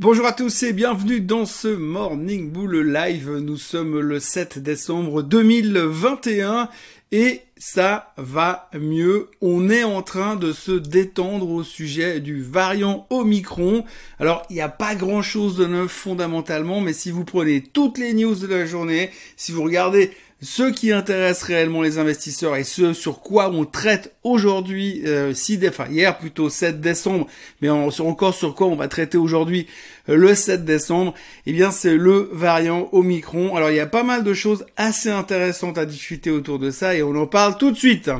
Bonjour à tous et bienvenue dans ce Morning Bull Live. Nous sommes le 7 décembre 2021 et ça va mieux. On est en train de se détendre au sujet du variant Omicron. Alors, il n'y a pas grand chose de neuf fondamentalement, mais si vous prenez toutes les news de la journée, si vous regardez ce qui intéresse réellement les investisseurs et ce sur quoi on traite aujourd'hui, euh, enfin hier plutôt 7 décembre, mais encore sur quoi on va traiter aujourd'hui euh, le 7 décembre, eh bien c'est le variant Omicron. Alors il y a pas mal de choses assez intéressantes à discuter autour de ça et on en parle tout de suite.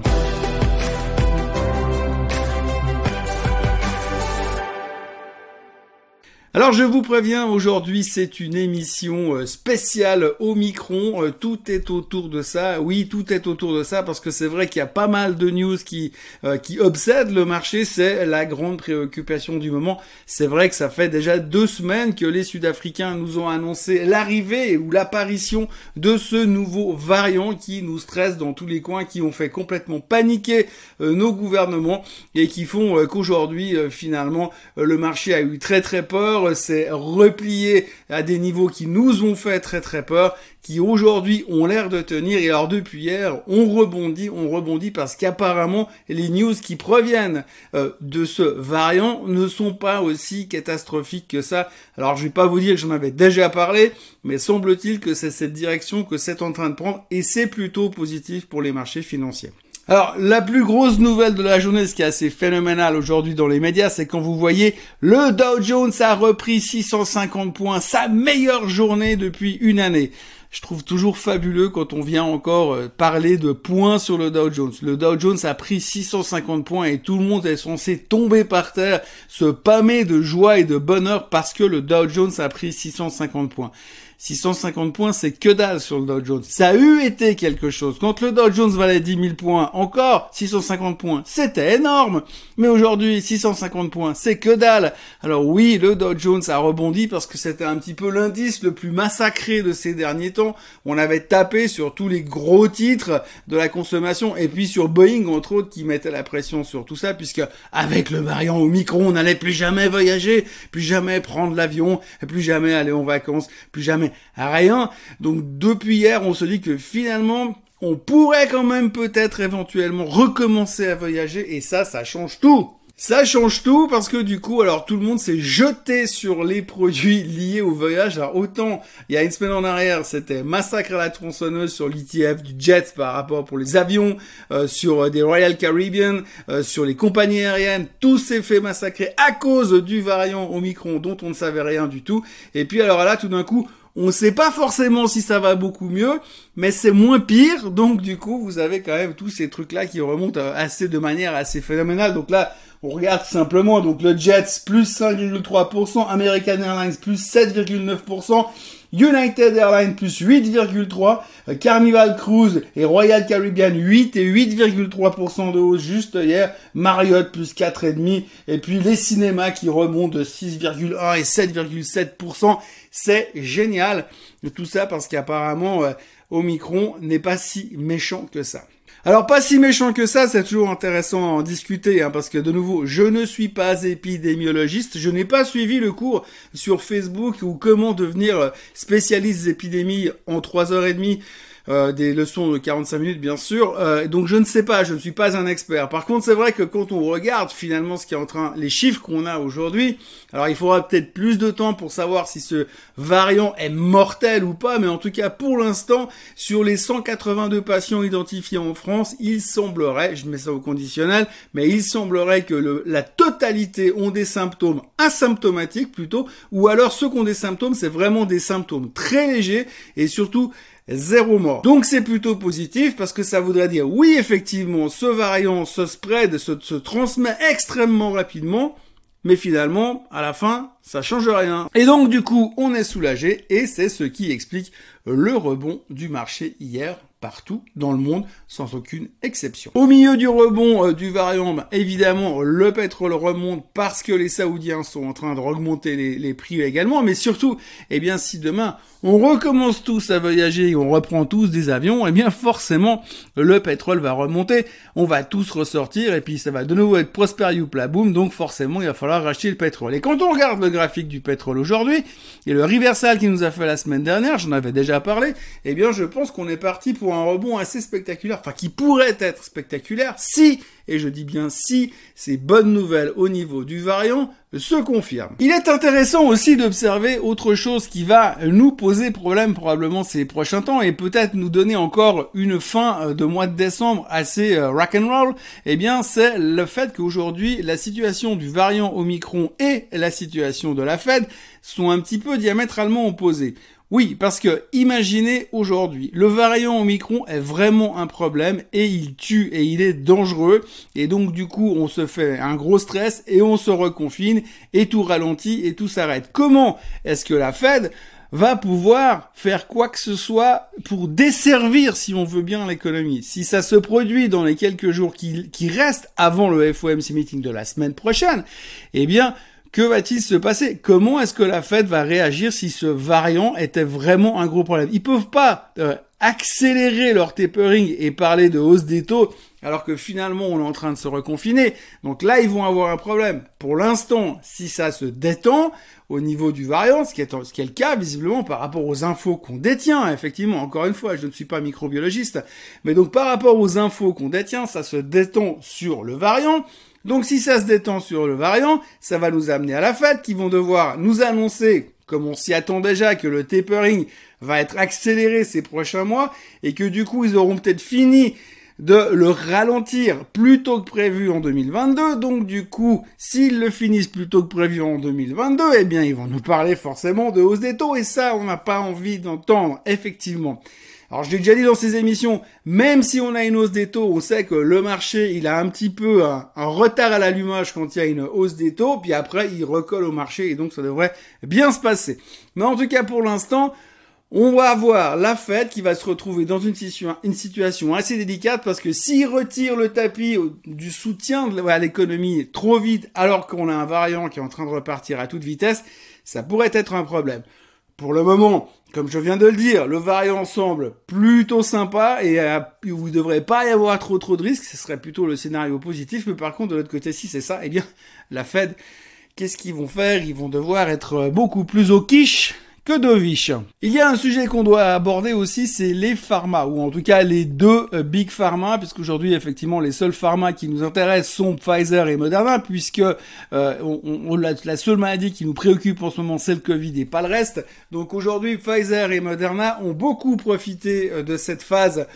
Alors je vous préviens, aujourd'hui c'est une émission euh, spéciale Omicron, euh, tout est autour de ça, oui tout est autour de ça parce que c'est vrai qu'il y a pas mal de news qui, euh, qui obsèdent le marché, c'est la grande préoccupation du moment. C'est vrai que ça fait déjà deux semaines que les Sud-Africains nous ont annoncé l'arrivée ou l'apparition de ce nouveau variant qui nous stresse dans tous les coins, qui ont fait complètement paniquer nos gouvernements et qui font qu'aujourd'hui finalement le marché a eu très très peur s'est replié à des niveaux qui nous ont fait très très peur, qui aujourd'hui ont l'air de tenir. Et alors depuis hier, on rebondit, on rebondit parce qu'apparemment les news qui proviennent euh, de ce variant ne sont pas aussi catastrophiques que ça. Alors je vais pas vous dire que j'en avais déjà parlé, mais semble-t-il que c'est cette direction que c'est en train de prendre et c'est plutôt positif pour les marchés financiers. Alors, la plus grosse nouvelle de la journée, ce qui est assez phénoménal aujourd'hui dans les médias, c'est quand vous voyez le Dow Jones a repris 650 points, sa meilleure journée depuis une année. Je trouve toujours fabuleux quand on vient encore euh, parler de points sur le Dow Jones. Le Dow Jones a pris 650 points et tout le monde est censé tomber par terre, se pâmer de joie et de bonheur parce que le Dow Jones a pris 650 points. 650 points, c'est que dalle sur le Dow Jones. Ça a eu été quelque chose. Quand le Dow Jones valait 10 000 points, encore 650 points, c'était énorme. Mais aujourd'hui, 650 points, c'est que dalle. Alors oui, le Dow Jones a rebondi parce que c'était un petit peu l'indice le plus massacré de ces derniers temps. On avait tapé sur tous les gros titres de la consommation et puis sur Boeing, entre autres, qui mettait la pression sur tout ça puisque avec le variant au micro, on n'allait plus jamais voyager, plus jamais prendre l'avion, plus jamais aller en vacances, plus jamais rien. Donc depuis hier, on se dit que finalement, on pourrait quand même peut-être éventuellement recommencer à voyager et ça, ça change tout. Ça change tout parce que du coup, alors tout le monde s'est jeté sur les produits liés au voyage. Alors autant il y a une semaine en arrière, c'était massacre à la tronçonneuse sur l'ETF du Jet par rapport pour les avions, euh, sur euh, des Royal Caribbean, euh, sur les compagnies aériennes, tout s'est fait massacrer à cause du variant Omicron dont on ne savait rien du tout. Et puis alors là, tout d'un coup, on ne sait pas forcément si ça va beaucoup mieux, mais c'est moins pire. Donc du coup, vous avez quand même tous ces trucs-là qui remontent assez de manière assez phénoménale. Donc là, on regarde simplement. Donc le Jets plus 5,3%, American Airlines plus 7,9%. United Airlines plus 8,3, Carnival Cruise et Royal Caribbean 8 et 8,3% de hausse juste hier, Marriott plus 4,5 et puis les cinémas qui remontent de 6,1 et 7,7%. C'est génial tout ça parce qu'apparemment euh, Omicron n'est pas si méchant que ça. Alors pas si méchant que ça, c'est toujours intéressant à en discuter, hein, parce que de nouveau, je ne suis pas épidémiologiste, je n'ai pas suivi le cours sur Facebook ou comment devenir spécialiste d'épidémie en 3h30 euh, des leçons de 45 minutes bien sûr. Euh, donc je ne sais pas, je ne suis pas un expert. Par contre, c'est vrai que quand on regarde finalement ce qui est en train, les chiffres qu'on a aujourd'hui, alors il faudra peut-être plus de temps pour savoir si ce variant est mortel ou pas, mais en tout cas pour l'instant, sur les 182 patients identifiés en France, il semblerait, je mets ça au conditionnel, mais il semblerait que le, la totalité ont des symptômes asymptomatiques plutôt, ou alors ceux qui ont des symptômes, c'est vraiment des symptômes très légers et surtout zéro mort. Donc c'est plutôt positif parce que ça voudrait dire oui effectivement ce variant se spread, se, se transmet extrêmement rapidement, mais finalement à la fin ça change rien. Et donc du coup on est soulagé et c'est ce qui explique le rebond du marché hier partout dans le monde, sans aucune exception. Au milieu du rebond euh, du variant, bah, évidemment, le pétrole remonte parce que les Saoudiens sont en train de augmenter les, prix également, mais surtout, eh bien, si demain on recommence tous à voyager et on reprend tous des avions, eh bien, forcément, le pétrole va remonter, on va tous ressortir et puis ça va de nouveau être prosper la boom, donc forcément, il va falloir racheter le pétrole. Et quand on regarde le graphique du pétrole aujourd'hui et le reversal qui nous a fait la semaine dernière, j'en avais déjà parlé, eh bien, je pense qu'on est parti pour un rebond assez spectaculaire, enfin qui pourrait être spectaculaire si, et je dis bien si, ces bonnes nouvelles au niveau du variant se confirment. Il est intéressant aussi d'observer autre chose qui va nous poser problème probablement ces prochains temps et peut-être nous donner encore une fin de mois de décembre assez euh, rock'n'roll, eh bien c'est le fait qu'aujourd'hui la situation du variant Omicron et la situation de la Fed sont un petit peu diamétralement opposées. Oui, parce que imaginez aujourd'hui, le variant Omicron est vraiment un problème et il tue et il est dangereux et donc du coup on se fait un gros stress et on se reconfine et tout ralentit et tout s'arrête. Comment est-ce que la Fed va pouvoir faire quoi que ce soit pour desservir, si on veut bien, l'économie? Si ça se produit dans les quelques jours qui, qui restent avant le FOMC meeting de la semaine prochaine, eh bien, que va-t-il se passer? Comment est-ce que la Fed va réagir si ce variant était vraiment un gros problème? Ils peuvent pas euh, accélérer leur tapering et parler de hausse des taux alors que finalement on est en train de se reconfiner. Donc là, ils vont avoir un problème. Pour l'instant, si ça se détend au niveau du variant, ce qui est, ce qui est le cas visiblement par rapport aux infos qu'on détient, effectivement, encore une fois, je ne suis pas microbiologiste, mais donc par rapport aux infos qu'on détient, ça se détend sur le variant. Donc si ça se détend sur le variant, ça va nous amener à la fête qui vont devoir nous annoncer, comme on s'y attend déjà, que le tapering va être accéléré ces prochains mois et que du coup ils auront peut-être fini de le ralentir plus tôt que prévu en 2022. Donc du coup, s'ils le finissent plus tôt que prévu en 2022, eh bien ils vont nous parler forcément de hausse des taux et ça on n'a pas envie d'entendre effectivement. Alors je l'ai déjà dit dans ces émissions, même si on a une hausse des taux, on sait que le marché, il a un petit peu un, retard à l'allumage quand il y a une hausse des taux, puis après il recolle au marché et donc ça devrait bien se passer. Mais en tout cas pour l'instant, on va avoir la Fed qui va se retrouver dans une, situation assez délicate parce que s'il retire le tapis du soutien à l'économie trop vite alors qu'on a un variant qui est en train de repartir à toute vitesse, ça pourrait être un problème. Pour le moment, comme je viens de le dire, le variant semble plutôt sympa et vous ne devrez pas y avoir trop trop de risques. Ce serait plutôt le scénario positif. Mais par contre, de l'autre côté, si c'est ça, eh bien, la Fed, qu'est-ce qu'ils vont faire? Ils vont devoir être beaucoup plus au quiche que Dovish. Il y a un sujet qu'on doit aborder aussi, c'est les pharma, ou en tout cas les deux euh, big pharma, puisqu'aujourd'hui effectivement les seuls pharma qui nous intéressent sont Pfizer et Moderna, puisque euh, la, seule maladie qui nous préoccupe en ce moment c'est le Covid et pas le reste. Donc aujourd'hui Pfizer et Moderna ont beaucoup profité euh, de cette phase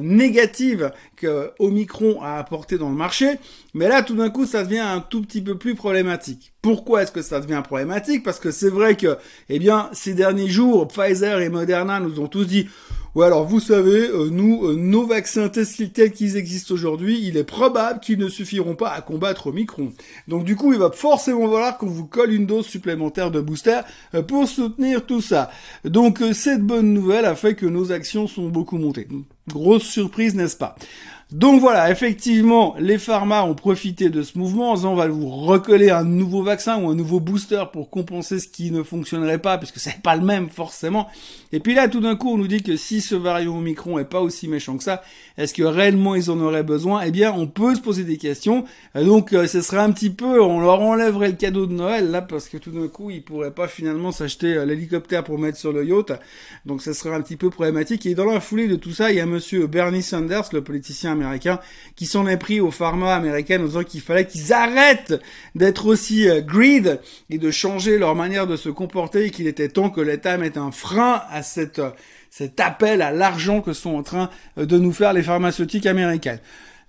négative que Omicron a apporté dans le marché, mais là tout d'un coup ça devient un tout petit peu plus problématique. Pourquoi est-ce que ça devient problématique? Parce que c'est vrai que, eh bien, ces derniers jours, Pfizer et Moderna nous ont tous dit Ouais, alors vous savez, euh, nous, euh, nos vaccins tels qu'ils existent aujourd'hui, il est probable qu'ils ne suffiront pas à combattre Omicron. Donc du coup, il va forcément falloir qu'on vous colle une dose supplémentaire de booster euh, pour soutenir tout ça. Donc cette bonne nouvelle a fait que nos actions sont beaucoup montées. Grosse surprise, n'est-ce pas? Donc voilà, effectivement, les pharma ont profité de ce mouvement en disant on va vous recoller un nouveau vaccin ou un nouveau booster pour compenser ce qui ne fonctionnerait pas, puisque c'est pas le même forcément. Et puis là, tout d'un coup, on nous dit que si ce variant Omicron est pas aussi méchant que ça, est-ce que réellement ils en auraient besoin? Eh bien, on peut se poser des questions. Donc, euh, ce serait un petit peu, on leur enlèverait le cadeau de Noël là, parce que tout d'un coup, ils pourraient pas finalement s'acheter euh, l'hélicoptère pour mettre sur le yacht. Donc, ce serait un petit peu problématique. Et dans la foulée de tout ça, il y a Monsieur Bernie Sanders, le politicien américains qui s'en est pris aux pharma américaines en disant qu'il fallait qu'ils arrêtent d'être aussi euh, greed et de changer leur manière de se comporter et qu'il était temps que l'État mette un frein à euh, cet appel à l'argent que sont en train euh, de nous faire les pharmaceutiques américaines.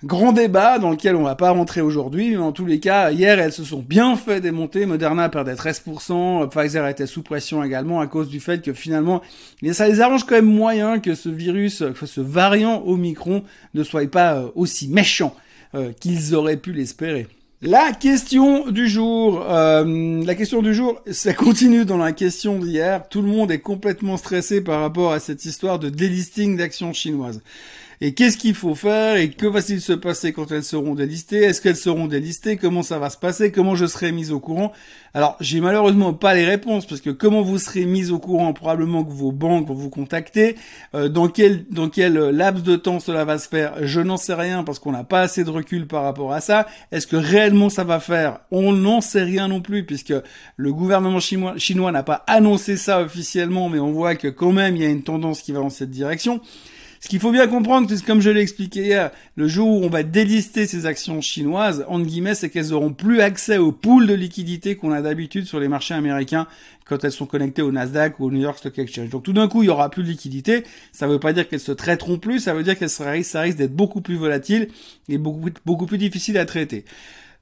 Grand débat dans lequel on va pas rentrer aujourd'hui, mais en tous les cas, hier, elles se sont bien fait démonter. Moderna perdait 13%, Pfizer était sous pression également à cause du fait que finalement, ça les arrange quand même moyen que ce virus, que ce variant Omicron ne soit pas euh, aussi méchant euh, qu'ils auraient pu l'espérer. La question du jour, euh, la question du jour, ça continue dans la question d'hier. Tout le monde est complètement stressé par rapport à cette histoire de délisting d'actions chinoises. Et qu'est-ce qu'il faut faire et que va-t-il se passer quand elles seront délistées? Est-ce qu'elles seront délistées? Comment ça va se passer? Comment je serai mis au courant? Alors, j'ai malheureusement pas les réponses parce que comment vous serez mis au courant? Probablement que vos banques vont vous contacter. Euh, dans quel dans quel laps de temps cela va se faire? Je n'en sais rien parce qu'on n'a pas assez de recul par rapport à ça. Est-ce que réellement ça va faire? On n'en sait rien non plus puisque le gouvernement chinois n'a pas annoncé ça officiellement, mais on voit que quand même il y a une tendance qui va dans cette direction. Ce qu'il faut bien comprendre, comme je l'ai expliqué hier, le jour où on va délister ces actions chinoises, entre guillemets, c'est qu'elles auront plus accès aux pools de liquidités qu'on a d'habitude sur les marchés américains quand elles sont connectées au Nasdaq ou au New York Stock Exchange. Donc tout d'un coup, il y aura plus de liquidités. Ça ne veut pas dire qu'elles se traiteront plus, ça veut dire qu'elles ça risque d'être beaucoup plus volatiles et beaucoup, beaucoup plus difficiles à traiter.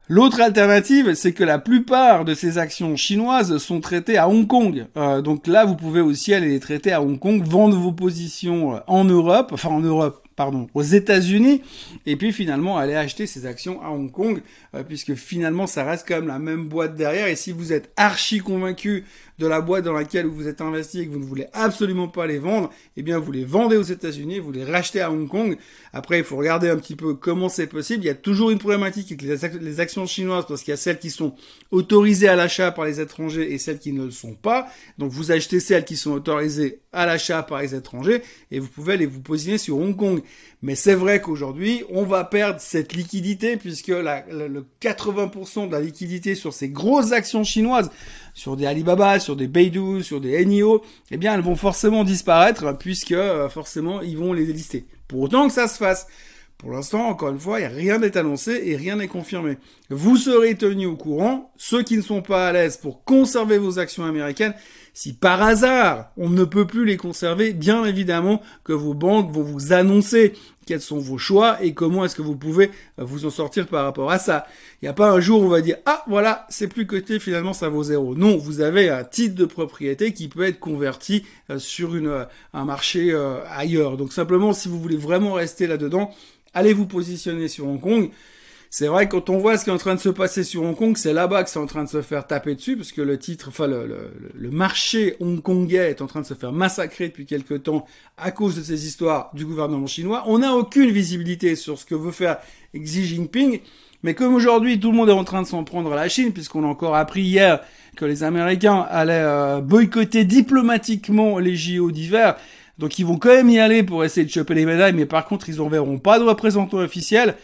L'autre alternative, c'est que la plupart de ces actions chinoises sont traitées à Hong Kong. Euh, donc là, vous pouvez aussi aller les traiter à Hong Kong, vendre vos positions euh, en Europe, enfin en Europe, pardon, aux États-Unis, et puis finalement aller acheter ces actions à Hong Kong, euh, puisque finalement ça reste quand même la même boîte derrière. Et si vous êtes archi convaincu de la boîte dans laquelle vous êtes investi et que vous ne voulez absolument pas les vendre, eh bien vous les vendez aux États-Unis, vous les rachetez à Hong Kong. Après, il faut regarder un petit peu comment c'est possible. Il y a toujours une problématique avec les actions chinoises parce qu'il y a celles qui sont autorisées à l'achat par les étrangers et celles qui ne le sont pas. Donc vous achetez celles qui sont autorisées à l'achat par les étrangers et vous pouvez aller vous positionner sur Hong Kong. Mais c'est vrai qu'aujourd'hui, on va perdre cette liquidité puisque le 80% de la liquidité sur ces grosses actions chinoises sur des Alibaba, sur des Beidou, sur des NIO, eh bien elles vont forcément disparaître puisque euh, forcément ils vont les délister. Pour autant que ça se fasse. Pour l'instant, encore une fois, rien n'est annoncé et rien n'est confirmé. Vous serez tenus au courant, ceux qui ne sont pas à l'aise pour conserver vos actions américaines, si par hasard on ne peut plus les conserver, bien évidemment que vos banques vont vous annoncer quels sont vos choix et comment est-ce que vous pouvez euh, vous en sortir par rapport à ça. Il n'y a pas un jour où on va dire ah voilà c'est plus coté finalement ça vaut zéro. Non, vous avez un titre de propriété qui peut être converti euh, sur euh, un marché ailleurs. Donc simplement si vous voulez vraiment rester là-dedans, allez vous positionner sur Hong Kong. C'est vrai quand on voit ce qui est en train de se passer sur Hong Kong, c'est là-bas que c'est en train de se faire taper dessus, parce que le titre, enfin le, le, marché hongkongais est en train de se faire massacrer depuis quelques temps à cause de ces histoires du gouvernement chinois. On n'a aucune visibilité sur ce que veut faire Xi Jinping, mais comme aujourd'hui tout le monde est en train de s'en prendre à la Chine, puisqu'on a encore appris hier que les Américains allaient euh, boycotter diplomatiquement les JO d'hiver, donc ils vont quand même y aller pour essayer de choper les médailles, mais par contre ils n'enverront pas de représentants officiels.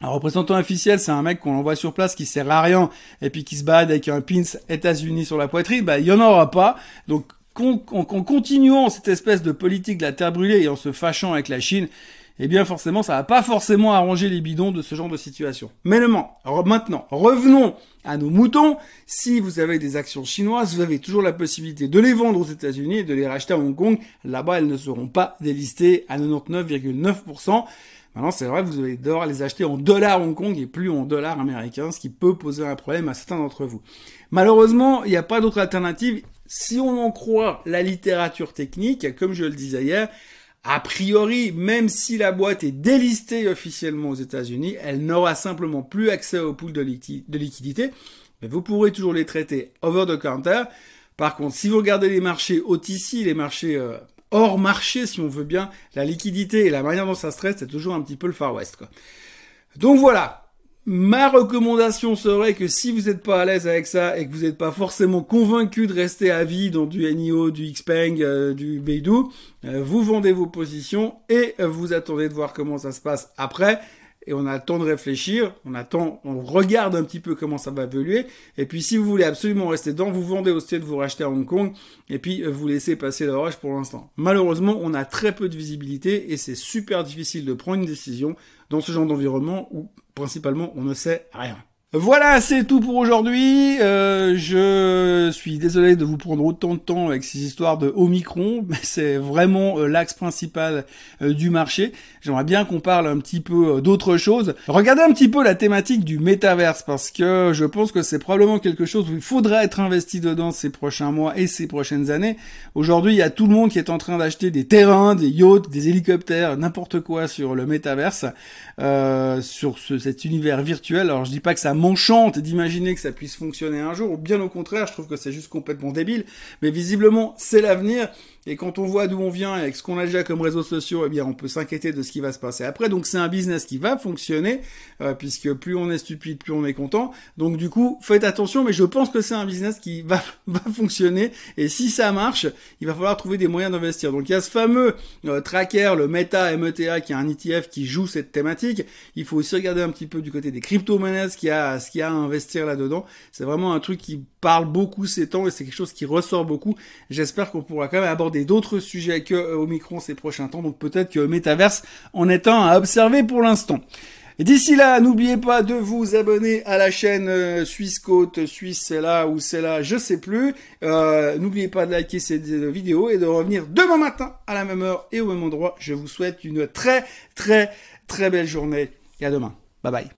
Un représentant officiel, c'est un mec qu'on envoie sur place qui sert à rien et puis qui se balade avec un pins États-Unis sur la poitrine. Bah, il y en aura pas. Donc, en, continuant cette espèce de politique de la terre brûlée et en se fâchant avec la Chine, eh bien forcément, ça va pas forcément arranger les bidons de ce genre de situation. Mais maintenant, revenons à nos moutons. Si vous avez des actions chinoises, vous avez toujours la possibilité de les vendre aux États-Unis et de les racheter à Hong Kong. Là-bas, elles ne seront pas délistées à 99,9%. Maintenant, c'est vrai, vous allez devoir les acheter en dollars Hong Kong et plus en dollars américains, ce qui peut poser un problème à certains d'entre vous. Malheureusement, il n'y a pas d'autre alternative. Si on en croit la littérature technique, comme je le disais hier, a priori, même si la boîte est délistée officiellement aux États-Unis, elle n'aura simplement plus accès au pool de, de liquidité, mais vous pourrez toujours les traiter over the counter. Par contre, si vous regardez les marchés OTC, les marchés euh, hors marché, si on veut bien, la liquidité et la manière dont ça se traite, c'est toujours un petit peu le Far West. Quoi. Donc voilà. Ma recommandation serait que si vous n'êtes pas à l'aise avec ça et que vous n'êtes pas forcément convaincu de rester à vie dans du NIO, du Xpeng, euh, du Beidou, euh, vous vendez vos positions et vous attendez de voir comment ça se passe après et on a le temps de réfléchir, on attend, on regarde un petit peu comment ça va évoluer, et puis si vous voulez absolument rester dedans, vous vendez au stade, vous rachetez à Hong Kong, et puis euh, vous laissez passer l'orage pour l'instant. Malheureusement, on a très peu de visibilité, et c'est super difficile de prendre une décision dans ce genre d'environnement où principalement on ne sait rien. Voilà, c'est tout pour aujourd'hui. Euh, je suis désolé de vous prendre autant de temps avec ces histoires de Omicron, mais c'est vraiment euh, l'axe principal euh, du marché. J'aimerais bien qu'on parle un petit peu d'autre chose. Regardez un petit peu la thématique du métaverse, parce que je pense que c'est probablement quelque chose où il faudra être investi dedans ces prochains mois et ces prochaines années. Aujourd'hui, il y a tout le monde qui est en train d'acheter des terrains, des yachts, des hélicoptères, n'importe quoi sur le métaverse, sur ce, cet univers virtuel. Alors je dis pas que ça m'enchante d'imaginer que ça puisse fonctionner un jour, ou bien au contraire, je trouve que c'est juste complètement débile, mais visiblement c'est l'avenir, et quand on voit d'où on vient et avec ce qu'on a déjà comme réseaux sociaux, eh bien, on peut s'inquiéter de ce qui va se passer après. Donc, c'est un business qui va fonctionner, euh, puisque plus on est stupide, plus on est content. Donc, du coup, faites attention, mais je pense que c'est un business qui va, va fonctionner. Et si ça marche, il va falloir trouver des moyens d'investir. Donc, il y a ce fameux euh, tracker, le Meta META, qui est un ETF qui joue cette thématique. Il faut aussi regarder un petit peu du côté des crypto-monnaies, ce qu'il ce qu'il y a à investir là-dedans. C'est vraiment un truc qui parle beaucoup ces temps et c'est quelque chose qui ressort beaucoup. J'espère qu'on pourra quand même aborder d'autres sujets que euh, Omicron ces prochains temps. Donc peut-être que Metaverse en est un à observer pour l'instant. D'ici là, n'oubliez pas de vous abonner à la chaîne euh, Suisse Côte, Suisse c'est là ou c'est là, je sais plus. Euh, n'oubliez pas de liker cette vidéo et de revenir demain matin à la même heure et au même endroit. Je vous souhaite une très très très belle journée et à demain. Bye bye.